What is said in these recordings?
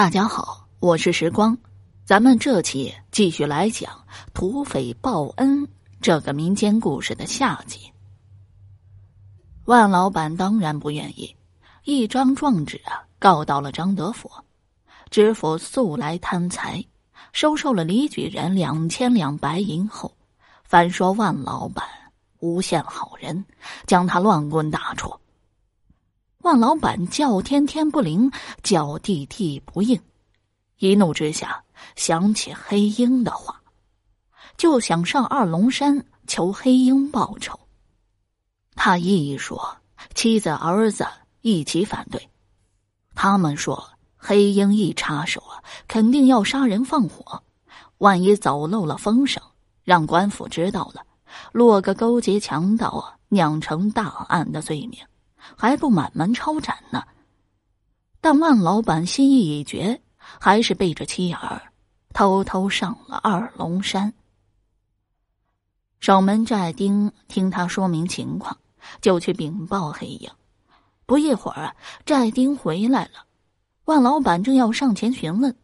大家好，我是时光，咱们这期继续来讲土匪报恩这个民间故事的下集。万老板当然不愿意，一张状纸啊告到了张德福，知府素来贪财，收受了李举人两千两白银后，反说万老板诬陷好人，将他乱棍打出。万老板叫天天不灵，叫地地不应，一怒之下想起黑鹰的话，就想上二龙山求黑鹰报仇。他一说，妻子儿子一起反对，他们说黑鹰一插手啊，肯定要杀人放火，万一走漏了风声，让官府知道了，落个勾结强盗啊，酿成大案的罪名。还不满门抄斩呢。但万老板心意已决，还是背着妻儿，偷偷上了二龙山。守门寨丁听他说明情况，就去禀报黑鹰。不一会儿，寨丁回来了。万老板正要上前询问，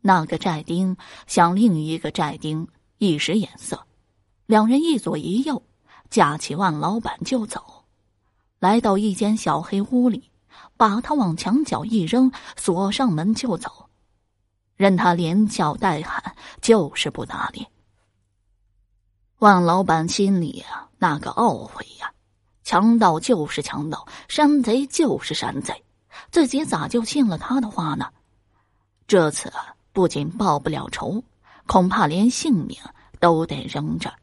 那个寨丁向另一个寨丁一使眼色，两人一左一右，架起万老板就走。来到一间小黑屋里，把他往墙角一扔，锁上门就走，任他连叫带喊，就是不搭理。万老板心里啊，那个懊悔呀！强盗就是强盗，山贼就是山贼，自己咋就信了他的话呢？这次不仅报不了仇，恐怕连性命都得扔这儿。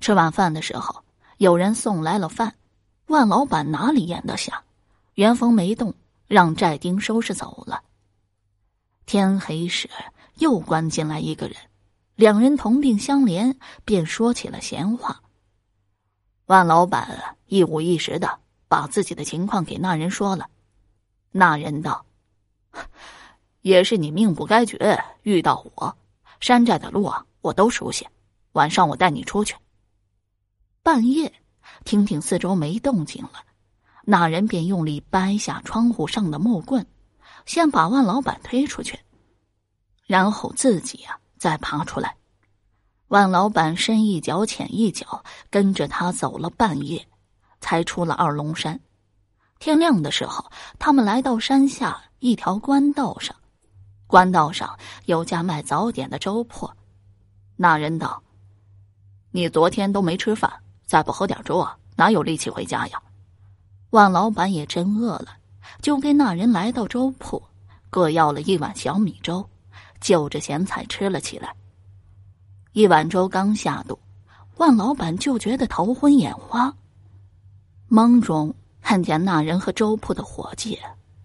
吃晚饭的时候，有人送来了饭。万老板哪里咽得下？元丰没动，让寨丁收拾走了。天黑时，又关进来一个人，两人同病相怜，便说起了闲话。万老板一五一十的把自己的情况给那人说了。那人道：“也是你命不该绝，遇到我。山寨的路啊，我都熟悉。晚上我带你出去。”半夜。听听四周没动静了，那人便用力掰下窗户上的木棍，先把万老板推出去，然后自己呀再爬出来。万老板深一脚浅一脚跟着他走了半夜，才出了二龙山。天亮的时候，他们来到山下一条官道上，官道上有家卖早点的粥铺。那人道：“你昨天都没吃饭。”再不喝点粥啊，哪有力气回家呀？万老板也真饿了，就跟那人来到粥铺，各要了一碗小米粥，就着咸菜吃了起来。一碗粥刚下肚，万老板就觉得头昏眼花，梦中看见那人和粥铺的伙计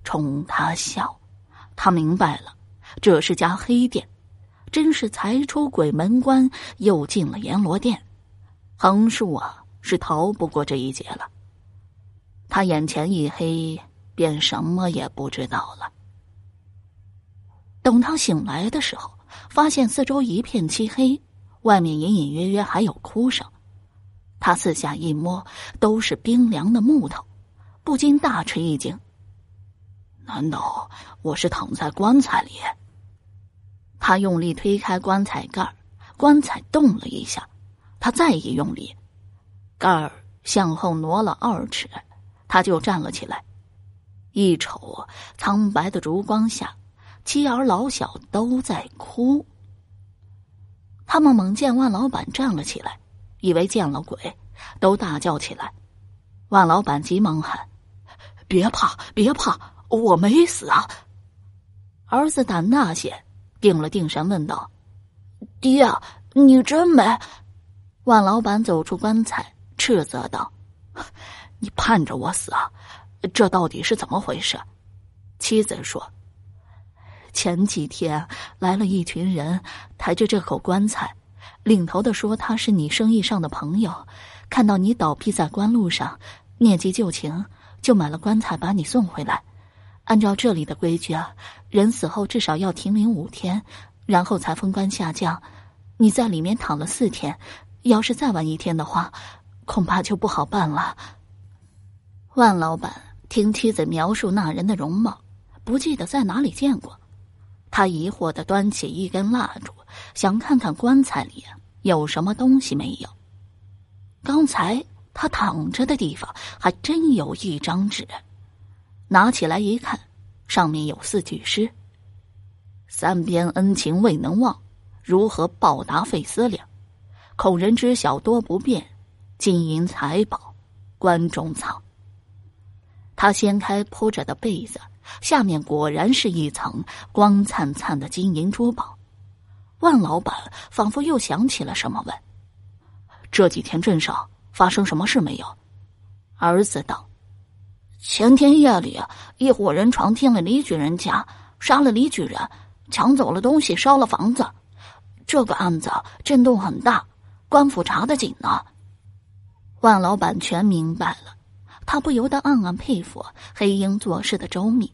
冲他笑，他明白了，这是家黑店，真是才出鬼门关，又进了阎罗殿。横竖啊，是逃不过这一劫了。他眼前一黑，便什么也不知道了。等他醒来的时候，发现四周一片漆黑，外面隐隐约约还有哭声。他四下一摸，都是冰凉的木头，不禁大吃一惊。难道我是躺在棺材里？他用力推开棺材盖棺材动了一下。他再一用力，盖儿向后挪了二尺，他就站了起来。一瞅，苍白的烛光下，妻儿老小都在哭。他们猛见万老板站了起来，以为见了鬼，都大叫起来。万老板急忙喊：“别怕，别怕，我没死啊！”儿子胆大些，定了定神，问道：“爹，你真没？”万老板走出棺材，斥责道：“你盼着我死啊？这到底是怎么回事？”妻子说：“前几天来了一群人，抬着这口棺材，领头的说他是你生意上的朋友，看到你倒闭在官路上，念及旧情，就买了棺材把你送回来。按照这里的规矩啊，人死后至少要停灵五天，然后才封棺下降。你在里面躺了四天。”要是再晚一天的话，恐怕就不好办了。万老板听妻子描述那人的容貌，不记得在哪里见过。他疑惑的端起一根蜡烛，想看看棺材里有什么东西没有。刚才他躺着的地方还真有一张纸，拿起来一看，上面有四句诗：“三边恩情未能忘，如何报答费思量？恐人知晓多不便，金银财宝棺中藏。”他掀开铺着的被子，下面果然是一层光灿灿的金银珠宝。万老板仿佛又想起了什么，问。这几天镇上发生什么事没有？儿子道：“前天夜里，一伙人闯进了李举人家，杀了李举人，抢走了东西，烧了房子。这个案子震动很大，官府查得紧呢。”万老板全明白了，他不由得暗暗佩服黑鹰做事的周密。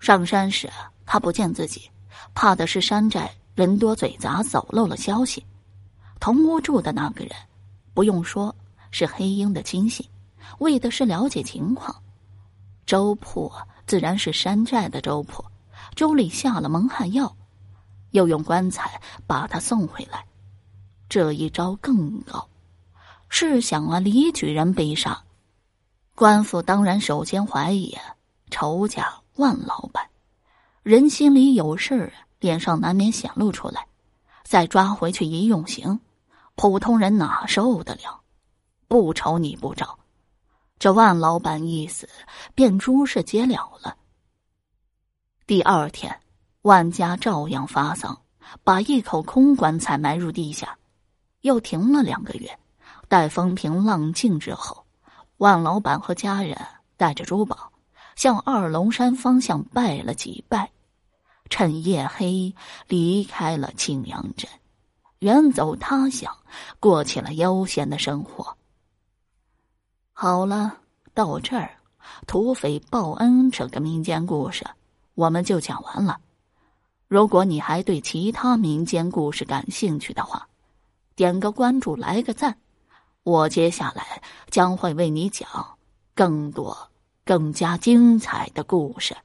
上山时他不见自己，怕的是山寨人多嘴杂，走漏了消息。同屋住的那个人，不用说，是黑鹰的亲信，为的是了解情况。周铺自然是山寨的周铺，周里下了蒙汗药，又用棺材把他送回来，这一招更高。试想啊，李举人被杀，官府当然首先怀疑仇家万老板，人心里有事儿，脸上难免显露出来，再抓回去一用刑。普通人哪受得了？不愁你不着，这万老板一死，便诸事皆了了。第二天，万家照样发丧，把一口空棺材埋入地下，又停了两个月。待风平浪静之后，万老板和家人带着珠宝，向二龙山方向拜了几拜，趁夜黑离开了青阳镇。远走他乡，过起了悠闲的生活。好了，到这儿，土匪报恩这个民间故事我们就讲完了。如果你还对其他民间故事感兴趣的话，点个关注，来个赞，我接下来将会为你讲更多、更加精彩的故事。